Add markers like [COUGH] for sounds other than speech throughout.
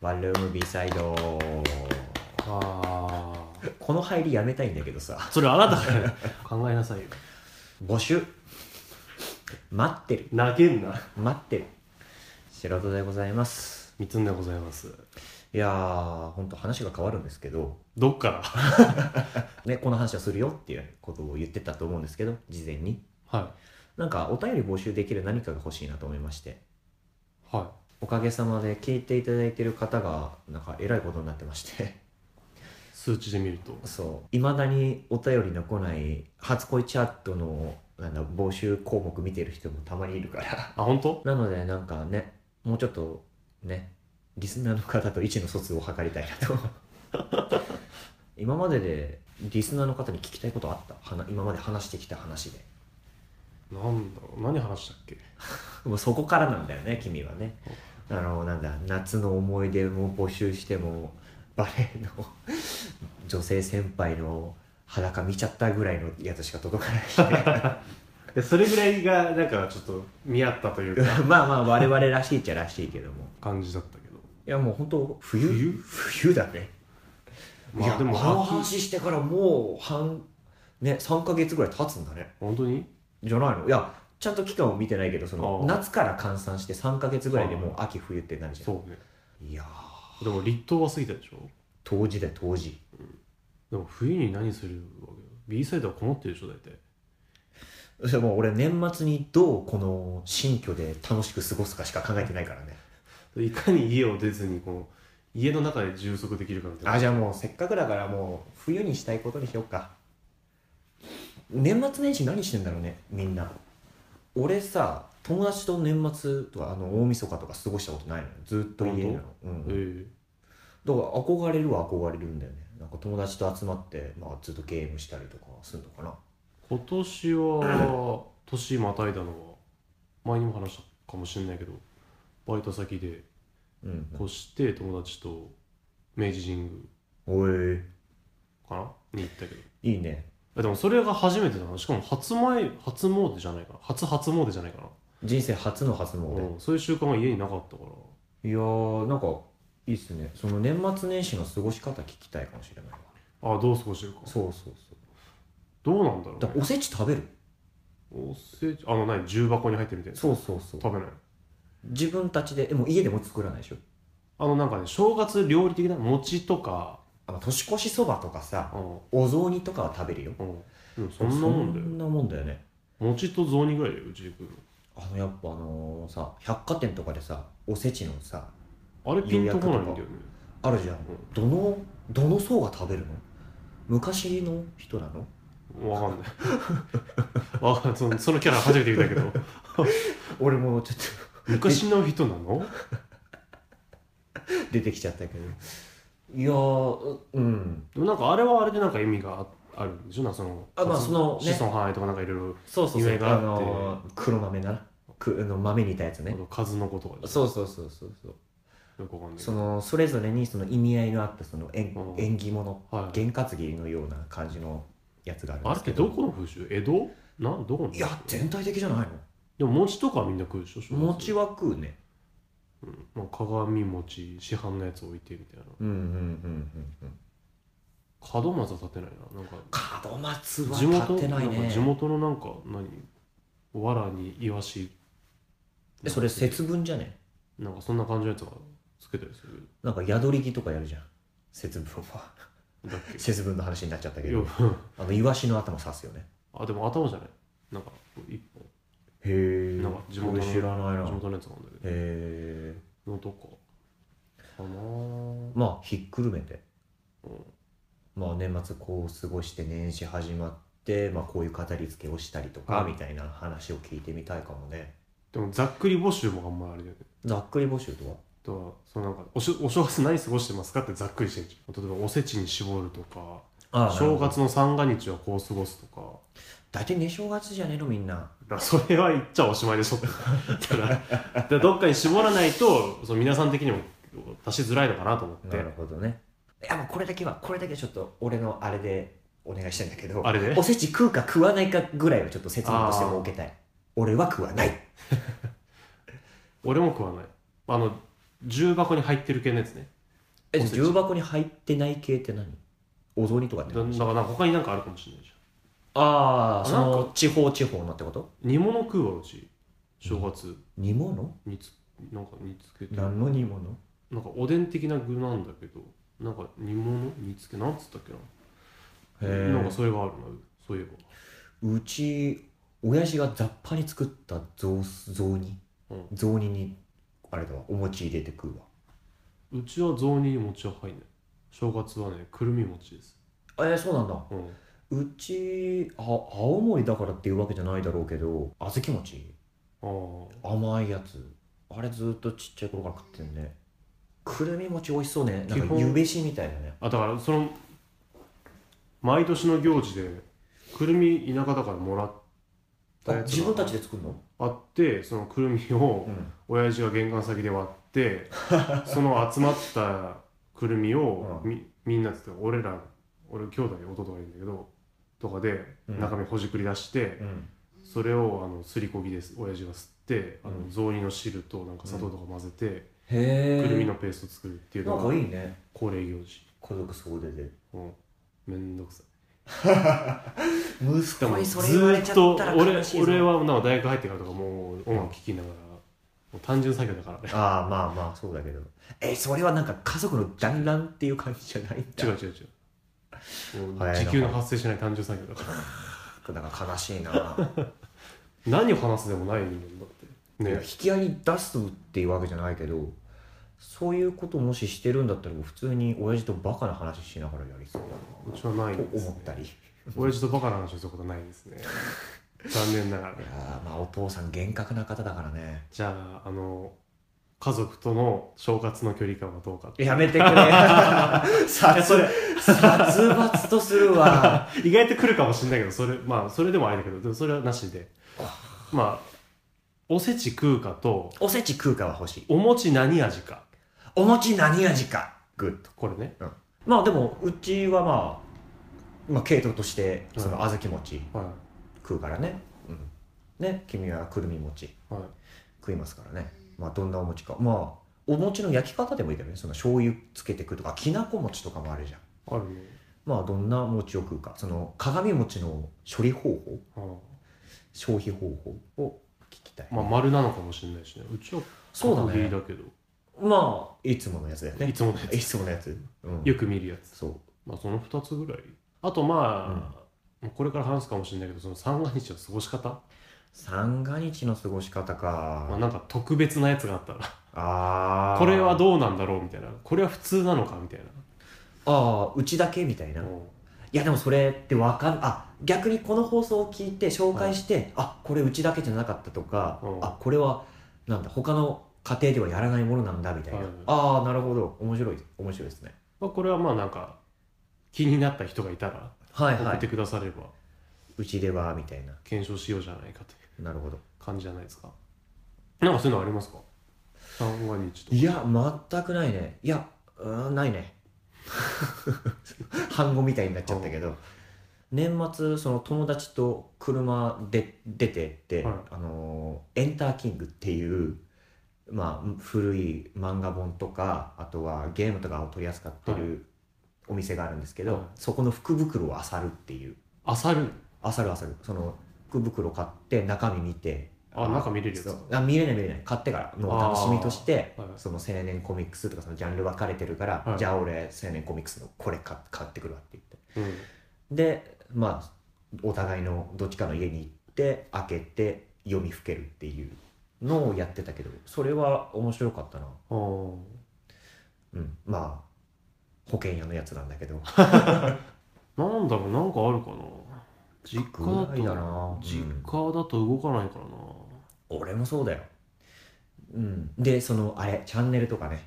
ワンルーム B サイド。あ。この入りやめたいんだけどさ。あそれあなたが [LAUGHS] 考えなさいよ。募集。待ってる。投げんな。待ってる。素人でございます。三つんでございますいやーほんと話が変わるんですけど。どっから？[LAUGHS] ねこの話をするよっていうことを言ってたと思うんですけど事前に。はなんかお便り募集できる何かが欲しいなと思いまして。い。はおかげさまで聞いていただいてる方がなんかえらいことになってまして。い数値で見ると。そう。いまだにお便りの来ない初恋チャットのなんだ募集項目見てる人もたまにいるから。あ本当？なのでなんかねもうちょっとねリスナーの方と意思の疎通を図りたいなと。[LAUGHS] 今まででリスナーの方に聞きたいことあった？はな今まで話してきた話で。なんだろう？何話したっけ？[LAUGHS] もうそこからなんだよね君はね。あのなんだ夏の思い出も募集してもバレエの女性先輩の裸見ちゃったぐらいのやつしか届かない [LAUGHS] それぐらいがなんかちょっと見合ったというか。まあまあ我々らしいっちゃらしいけども。感じだったいやもう本当冬？冬？冬だね。いやまあでもあの秋話してからもう半ね3か月ぐらい経つんだね。本当に？じゃないの？いやちゃんと期間を見てないけどその夏から換算して3か月ぐらいでもう秋冬ってなるじゃん。そうね。いやー。でも立冬は過ぎたでしょ？冬至だよ冬至。でも冬に何するわけ B サイドはこもってるでしょ大体。そもう俺年末にどうこの新居で楽しく過ごすかしか考えてないからねいかに家を出ずにこの家の中で充足できるかみたいな。あじゃあもうせっかくだからもう冬にしたいことにしようか。年末年始何してんだろうねみんな。俺さ友達と年末とかあの大晦日とか過ごしたことないのよ。ずっと家なの、うん、ええ。だから憧れるは憧れるんだよね。なんか友達と集まって、まあ、ずっとゲームしたりとかするのかな。今年は年またいだのは前にも話したかもしれないけどバイト先でうん越して友達と明治神宮おいかな？に行ったけど。いいね。えでもそれが初めてだな。しかも初前初詣じゃないかな。初初詣じゃないかな、人生初の初詣、うん、そういう習慣が家になかったから。いやーなんかいいっすね。その年末年始の過ごし方聞きたいかもしれないわ。あどう過ごしてるか。そうそうそう。どうなんだろう、ね、だからおせち食べる？おせちあの何？重箱に入ってるみたいなそうそうそう。食べない？自分たちででも家でも作らないでしょ？あのなんかね正月料理的な餅とか。あの年越しそばとかさうん。お雑煮とかは食べるよ。うん。そんなもんだよそんなもんだよね。餅と雑煮ぐらいだようちで食うあのやっぱあのさ百貨店とかでさおせちのさのあれピンとこないんだよね。あるじゃん、どのどの層が食べるの？昔の人なの？わかんない。[LAUGHS] わかんない。そのキャラ初めて見たけど。[LAUGHS] 俺もちょっ昔の人なの？と [LAUGHS] 出てきちゃったけど。いやーうん。でもなんかあれはあれでなんか意味がああるんでしょ？なそのあまあそのね。子孫繁栄とかなんかいろいろそうそうそう。夢があって。のー黒豆なくあの豆煮たやつね。数の子とそう。そうそうそうそうよくわかんない。けそどのそれぞれにその意味合いのあったその縁うん。縁起物はい。験担ぎのような感じのやつがあるんあれってですけどどこの風習？江戸？などこの？いや全体的じゃないでも餅とかはみんな食うでしょ正月。の餅は食うね。うん。まあ、鏡餅市販のやつ置いてみたいな。うんうんうんうんうん。門松は立てないな。なんか門松は地元？立ってないね。んか地元のなんか何？藁にイワシ。えそれ節分じゃね？なんかそんな感じのやつがつけたりする？なんか宿り木とかやるじゃん。節分は。だっけ？節分の話になっちゃったけど。よあのイワシの頭刺すよね。あでも頭じゃない？なんかへえなんか地元の知らないな。へ地元のやつなんだけえどのとかかな。まあひっくるめて。うん。まあ年末こう過ごして年始始まって、まあ、こういう語り付けをしたりとか、うんみたいな話を聞いてみたいかもね。でもざっくり募集もあんまあれだよね。ざっくり募集とは？とはそのなんかおしお正月何過ごしてますかってざっくりして例えばおせちに絞るとかあ正月の三が日はこう過ごすとか大体ね正月じゃねえのみんな。だからそれは言っちゃおしまいでしょ。だからだからどっかに絞らないとその皆さん的にも出しづらいのかなと思って。なるほどね。いやもうこれだけはこれだけはちょっと俺のあれでお願いしたいんだけどあれで？おせち食うか食わないかぐらいをちょっと説明として設けたい。俺は食わない。[LAUGHS] 俺も食わない。あの重箱に入ってる系のやつね。え重箱に入ってない系って何？お雑煮とかってだだからなんか他になんかあるかもしれないじああそなんの地方地方のってこと？煮物食うわうち。正月。煮物？煮つなんか煮つけて。何の煮物？なんかおでん的な具なんだけどなんか煮物？煮つけ？なんつったっけな？へえなんかそれがあるなそういえば。うち親父が雑把に作った雑雑煮。うん。雑煮にあれだわ。お餅入れて食うわ。うちは雑煮に餅は入んない。正月はねくるみ餅です。えー、そうなんだ。うんうちあ青森だからっていうわけじゃないだろうけど小豆餅？甘いやつ。あれずっとちっちゃい頃から食ってるね。くるみ餅美味しそうね。なんか湯飯みたいだね。あだからその毎年の行事でくるみ田舎だからもらったやつ自分たちで作るの？あってそのくるみをうん。親父が玄関先で割って [LAUGHS] その集まったくるみをうみみんなつって俺ら俺兄弟弟がいるんだけどとかでうん。中身ほじくり出して、うん。それをあのすりこぎです。親父が吸ってあうん。の雑煮の汁となんか砂糖とか混ぜて、くるみのペースト作るっていうのが恒例行事。家族総出でうん。めんどくさい。[LAUGHS] 息子にそれず言われちゃーったら俺悲しいぞ。俺はなんか大学入ってからとかもう音楽聴きながら、もう単純作業だから。ね [LAUGHS] ああまあまあそうだけど。えそれはなんか家族の団らんっていう感じじゃないんだ。違う違う違う時給の発生しない単純作業だから。なんか悲しいな。[LAUGHS] 何を話すでもない人間だって。いやね引き合いに出すっていうわけじゃないけどそういうこともししてるんだったら普通に親父とバカな話しながらやりそううちはないだんです、ね。と思った、り。い親父とバカな話をすることないですね。[LAUGHS] 残念ながら。やーまあお父さん厳格な方だからね。じゃああの家族との正月の距離感はどうか。やめてくれ。[LAUGHS] 殺それ。殺伐とするわ。[LAUGHS] 意外と来るかもしれないけどそれまあそれでもあれだけどでもそれはなしで。まあおせち食うかとおせち食うかは欲しい。お餅何味か。お餅何味か。グッドこれね。まあでもうちはまあまあ系統としてその小豆餅は食うからね、うん、ね君はくるみ餅いはい。食いますからねまあどんなお餅か。まあお餅の焼き方でもいいけどね。その醤油つけて食うとかきなこ餅とかもあるじゃん。あるね。まあどんな餅を食うか。その鏡餅の処理方法。は消費方法を聞きたい、いまあ丸なのかもしれないしね。うちはそうだね。だけど。まあいつものやつだよね。いつものやいつつものやつ、うん、よく見るやつ。そう。まあその2つぐらい。あとまあ、もうこれから話すかもしれないけどその三が日の過ごし方、三が日の過ごし方か、まあ、なんか特別なやつがあったら。ああこれはどうなんだろうみたいな。これは普通なのかみたいな。ああうちだけみたいな、いうん。やでもそれってわかんあ逆にこの放送を聞いて紹介して、あこれうちだけじゃなかったとか、うん。あこれはなんだ他の家庭ではやらないものなんだみたいな、はいああなるほど。面白い面白いですね。まあ、これはまあなんか気になった人がいたらはいはい。送ってくだされば。うちではみたいな。検証しようじゃないかというなるほど。感じじゃないですか？なんかそういうのありますか？三が日といや全くないね。いやうーんないね。[LAUGHS] 反語みたいになっちゃったけど。年末その友達と車で出てって、はい。あのーエンターキングっていうまあ古い漫画本とかあとはゲームとかを取り扱ってはい。るお店があるんですけど、はい。そこの福袋を漁るっていう。あさる？漁る漁る。その福袋買って中身見て。あ中見れるやつあ見れない見れない。買ってからのお楽しみとして、はいその青年コミックスとかそのジャンル分かれてるから、はい。じゃあ俺青年コミックスのこれ買買ってくるわって言って。うん。でまあお互いのどっちかの家に行って開けて読みふけるっていうのをやってたけどそれは面白かったな。うん。まあ保険屋のやつなんだけど。[LAUGHS] なんだろうなんかあるかな実家だなと実うん。家だと動かないからな。俺もそうだよ。うん。でそのあれチャンネルとかね。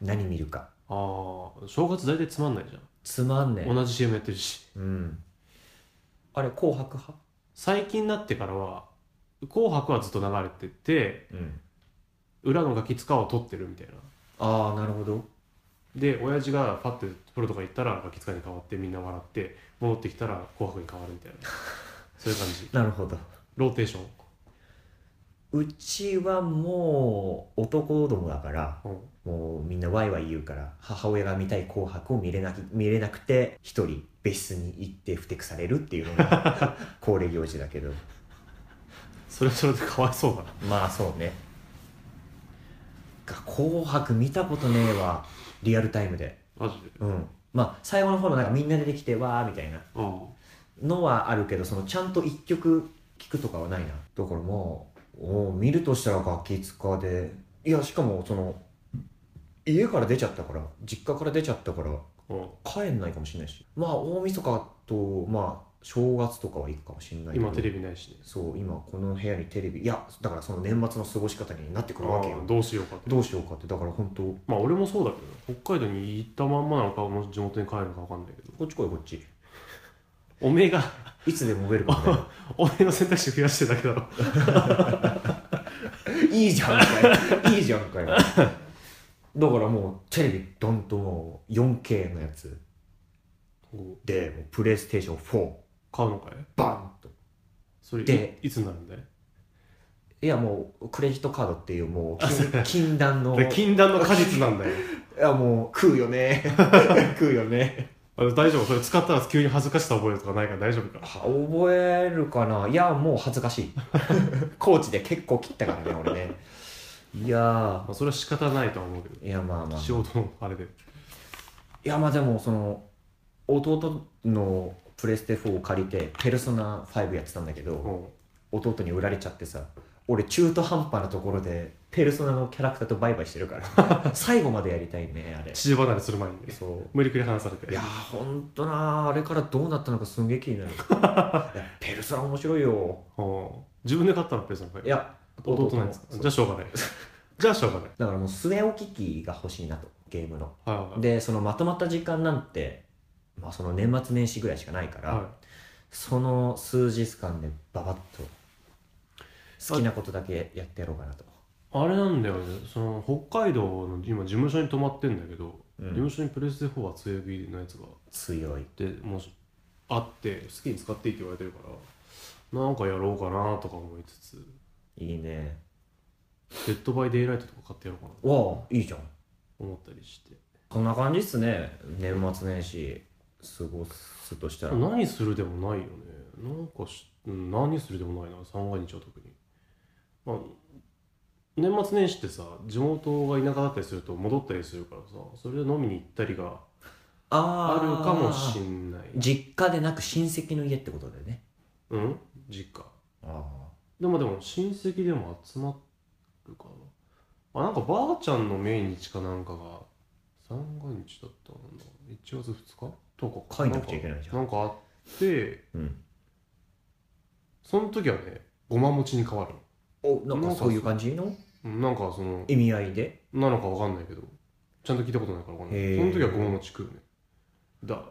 何見るか。ああ正月大体つまんないじゃつまんねん同じ CM やってるし。うん。あれ紅白派？最近になってからは「紅白」はずっと流れててうん。裏のガキ使を撮ってるみたいな。ああなるほどで親父がパッてプロとか行ったらガキ使いに変わってみんな笑って戻ってきたら紅白に変わるみたいな。[LAUGHS] そういう感じ。なるほど。ローテーション。うちはもう男どもだからうん。もうみんなワイワイ言うから母親が見たい紅白を見れなき見れなくて一人別室に行ってふてくされるっていうのが [LAUGHS] 恒例行事だけど。それはそれでかわいそうだな。まあそうね。が紅白見たことねえわリアルタイムで。マジで？うん。まあ最後の方のなんかみんな出てきてわーみたいな。うん。のはあるけどそのちゃんと一曲聴くとかはないな。だからもうお見るとしたらガキ使で。いやしかもその家から出ちゃったから実家から出ちゃったからうん。帰んないかもしれないし。まあ大晦日とまあ正月とかは行くかもしれない今テレビないしね。そう今この部屋にテレビいやだからその年末の過ごし方になってくるわけよ。どうしようかってどうしようかって。だから本当。まあ俺もそうだけど北海道に行ったまんまなのか地元に帰るのか分かんないけど。こっち来いこっち。おめえがいつでもウェルカムだよおめえの選択肢増やしてるだけだろ。[LAUGHS] いいじゃんかよ。いいじゃんかよ。だからもうテレビドンともう 4K のやつ。でもうプレイステーション4買うのかい？バンと。それでいいつになるんだい？いやもうクレジットカードっていうもう禁禁断ので禁断の果実なんだよ。いやもう食うよね。[LAUGHS] 食うよね。大丈夫？それ使ったら急に恥ずかしさ覚えるとかないから大丈夫か？は覚えるかな？いやもう恥ずかしい。コーチで結構切ったからね俺ね。いやまあ、それは仕方ないとは思うけど。ーいやまあまあ。仕事のあれで。いやまあでもその弟のプレステ4を借りてペルソナ5やってたんだけど、うん。弟に売られちゃってさ俺中途半端なところでペルソナのキャラクターとバイバイしてるから [LAUGHS] 最後までやりたいねあれ。父離れする前に。ねそう。無理くり話されて。いやーほんとなーあれからどうなったのかすんげえ気になる。[LAUGHS] ペルソナ面白いよ。うん。自分で買ったのペースのいや弟なんです。かじゃあしょうがない。[LAUGHS] じゃあしょうがない。だからもう据え置き機が欲しいなとゲームの。はいはい。でそのまとまった時間なんて、まあ、その年末年始ぐらいしかないから、はその数日間でババッと好きなことだけやってやろうかなと、いあれなんだよね。その北海道の今事務所に泊まってんだけど、うん。事務所にプレステ4は強火のやつが強い。でもしあって好きに使っていいって言われてるからなんかやろうかなとか思いつつ。いいね。デッドバイデイライトとか買ってやろうかな。わあいいじゃん。思ったりして。こんな感じっすね。年末年始過ごすとしたら。何するでもないよね。なんかしうん何するでもないな三が日は特に。まあ年末年始ってさ地元が田舎だったりすると戻ったりするからさそれで飲みに行ったりがあるかもしんない。実家でなく親戚の家ってことでね。うん？実家。あでもでも親戚でも集まるかな。あなんかばあちゃんの命日かなんかが三が日だったんだ1月2日？とか書いなくちゃいけないじゃん。なんかあってうん。その時はねごま餅に変わるおなんかかそういう感じの？うんなんかその意味合いで？なのかわかんないけどちゃんと聞いたことないからわかんないその時はごま餅食うね。だ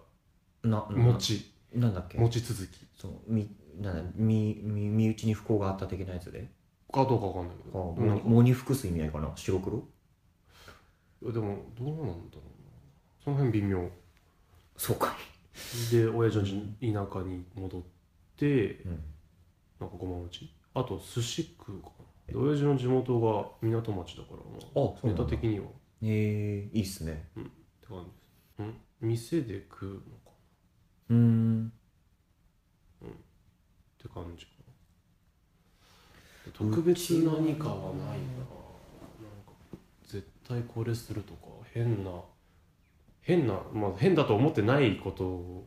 な餅。なんだっけ？餅続き。そうみなんだみみ身内に不幸があった的なやつで？かどうかわかんないけあど藻に藻に服す意味合いかな？白黒？でもどうなんだろうな。その辺微妙そうか。で親父の田舎に戻ってうん。なんかごま餅？あと寿司食うかな。で親父の地元が港町だからあまそうなんだ。ネタ的には。っえー、いいっすね。て感じです。うん。店で食うのかうーん。って感じかな。特別何かはないな。なんか絶対これするとか変な変なまあ変だと思ってないこと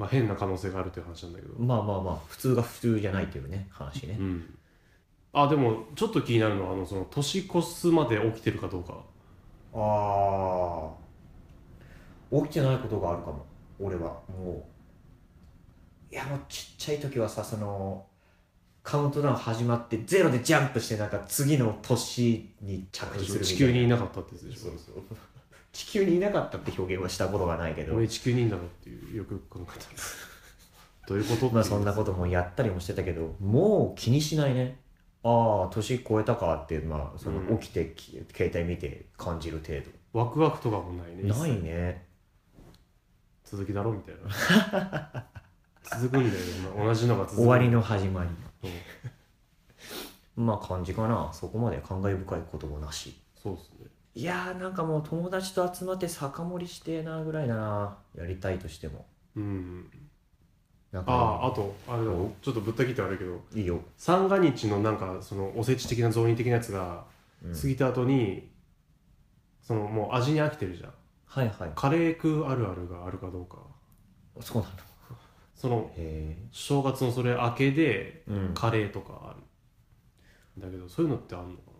が変な可能性があるという話なんだけど。まあまあまあ普通が普通じゃないっていうね話ね。うん。あでもちょっと気になるのはあのその年越すまで起きてるかどうか。ああ起きてないことがあるかも俺は。もういやもうちっちゃい時はさそのカウントダウン始まってゼロでジャンプしてなんか次の年に着地する地球にいなかったってやつでしょ。そうそう地球にいなかったって表現はしたことがないけど。俺地球にいんだろっていうよく考えた。ら [LAUGHS] どういうことまあそんなこともやったりもしてたけどもう気にしないね。ああ年超えたかってまあそのうん。起きてき、携帯見て感じる程度。ワクワクとかもないね。ないね。続きだろみたいな。続くんだよな同じのが続く。終わりの始まり。うん。[LAUGHS] まあ感じかな。そこまで感慨深いこともなし。そうですねいやーなんかもう友達と集まって酒盛りしてえなぐらいだな。やりたいとしても。うんなんかあああとあれだおちょっとぶった切って悪いけど。いいよ、三が日のなんかそのおせち的な雑煮的なやつがうん。過ぎた後に、そのもう味に飽きてるじゃん。はいはい。カレー食うあるあるがあるかどうか。そうなのそのへ正月のそれ明けでえうん。カレーとかある。だけどそういうのってあんのか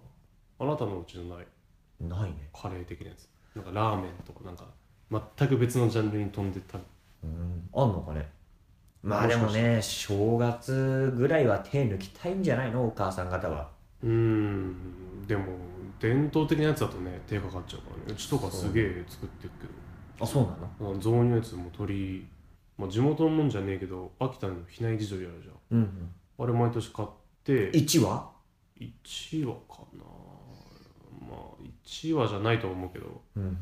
な？あなたのうちのないないね。カレー的なやつ。なんかラーメンとかなんか全く別のジャンルに飛んでた。うん。あんのかね。まあでもね正月ぐらいは手抜きたいんじゃないの？お母さん方は。うーん。でも伝統的なやつだとね手かかっちゃうからね。うちとかすげえ作ってるけあそうなの？雑煮のやつも鶏、まあ、地元のもんじゃねえけど秋田の比内地鶏あるじゃん。うんうん。あれ毎年買って。1話1話かな。まあ1話じゃないと思うけどうんうん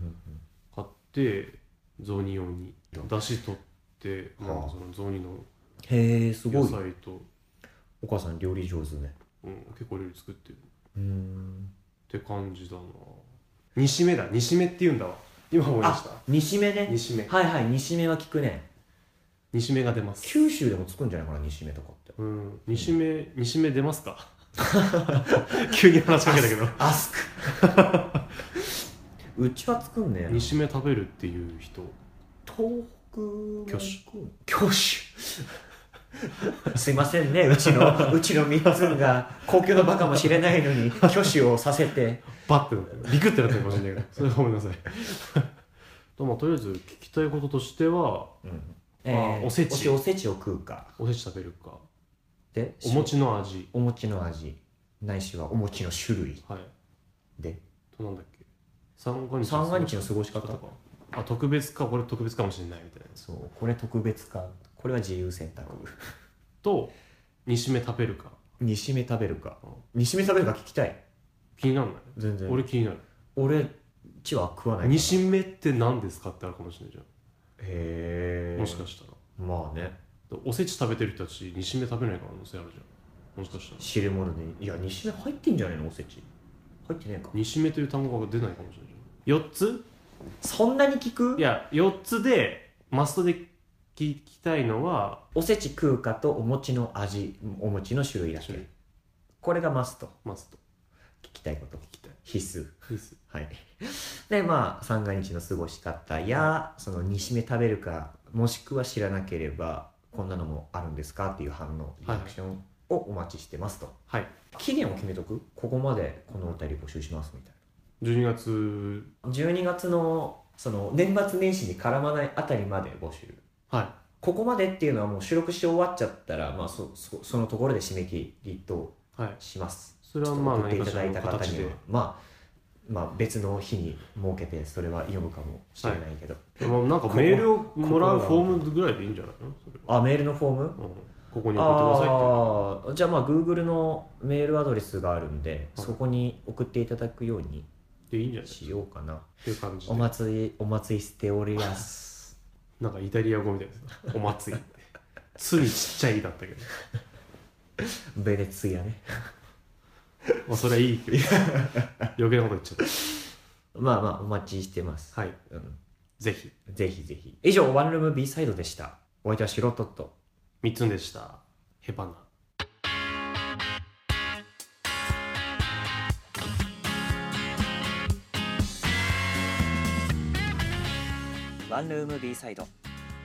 買って雑煮用にだし取ってはあ。なんかその雑煮のへえすご野い菜と、お母さん料理上手ね。うん、結構料理作ってる。うーん。って感じだな。煮しめだ。煮しめって言うんだわ。今思い出した。煮しめね。煮しめ。はいはい煮しめは聞くね。煮しめが出ます。九州でもつくんじゃないかな煮しめとかって。うん。煮しめ煮しめ出ますか？[LAUGHS] 急に話しかけたけど。アスク。[LAUGHS] うちは作んねえな。煮しめ食べるっていう人。東北も挙手。挙手。[LAUGHS] すいませんねうちのうちの3つが公共の場かもしれないのに挙手をさせて。バッてなってる。ビクってなってるかもしれないけど。それはごめんなさい。とまあとりあえず聞きたいこととしてはえーおせち。おせちを食うか。おせち食べるかでお餅の味。お餅の味。ないしはお餅の種類。はい。で。となんだっけ。三が日三が日の過ごし方。とかあ特別かこれ特別かもしれないみたいな。そう。これ特別か。これは自由選択。と煮しめ食べるか。煮しめ食べるか。うん。煮しめ食べるか聞きたい。気にならない？全然。俺気になる。俺ちは食わない煮しめって何ですかってあるかもしれないじゃへえんもしかしたら。まあねおせち食べてる人たち煮しめ食べない可能性あるじゃん。もしかしたら。汁物でいや煮しめ入ってんじゃないのおせち。入ってねえか。煮しめという単語が出ないかもしれない。じゃん4つ？そんなに聞く？いや4つでマストで聞きたいのはおせち食うかとお餅の味お餅の種類だけ。これがマスト。マスト。聞きたいこと。聞きたい。必須。ですはい。[LAUGHS] でまあ三が日の過ごし方やその煮しめ食べるかもしくは知らなければこんなのもあるんですか？っていう反応リアクションをお待ちしてますと、はい。期限を決めとく？ここまでこのお便り募集しますみたい12月。な12月のその年末年始に絡まないあたりまで募集。はここまでっていうのはもう収録して終わっちゃったら、まあ、そそそのところで締め切りといはい。します。それはまあ送っていただいた方には。まあまあ別の日に設けてそれは読むかもしれないけど、まあなんかメールをもらうフォームぐらいでいいんじゃないの？あメールのフォーム？うん。ここに送ってくださいじゃあまあ Google のメールアドレスがあるんで、はい。そこに送っていただくようにでいいんじゃないしようかな。っていう感じで。お祭りお祭りしております。なんかイタリア語みたいですね。お祭り [LAUGHS] つにちっちゃい「い」だったけど。[LAUGHS] ベネツィアねまあそれはいいけど余計なこと言っちゃっまあまあお待ちしてます、たはい。うん、ぜひ。ぜひぜひ。以上ワンルーム B サイドでした。お相手はシロトット。3つでした。ヘバナ。ワンルーム B サイド。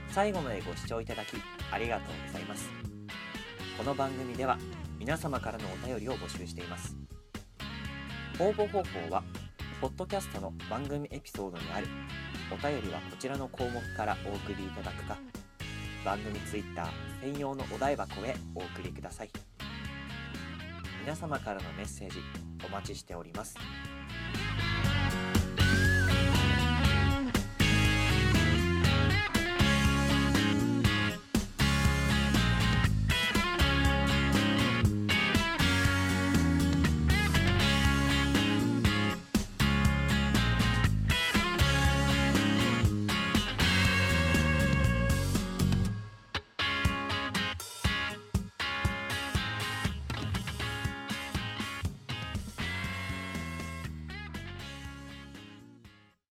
最後までご視聴いただきありがとうございます。この番組では皆様からのお便りを募集しています。応募方法はポッドキャストの番組エピソードにあるお便りはこちらの項目からお送りいただくか番組ツイッター専用のお台箱へお送りください。皆様からのメッセージお待ちしております。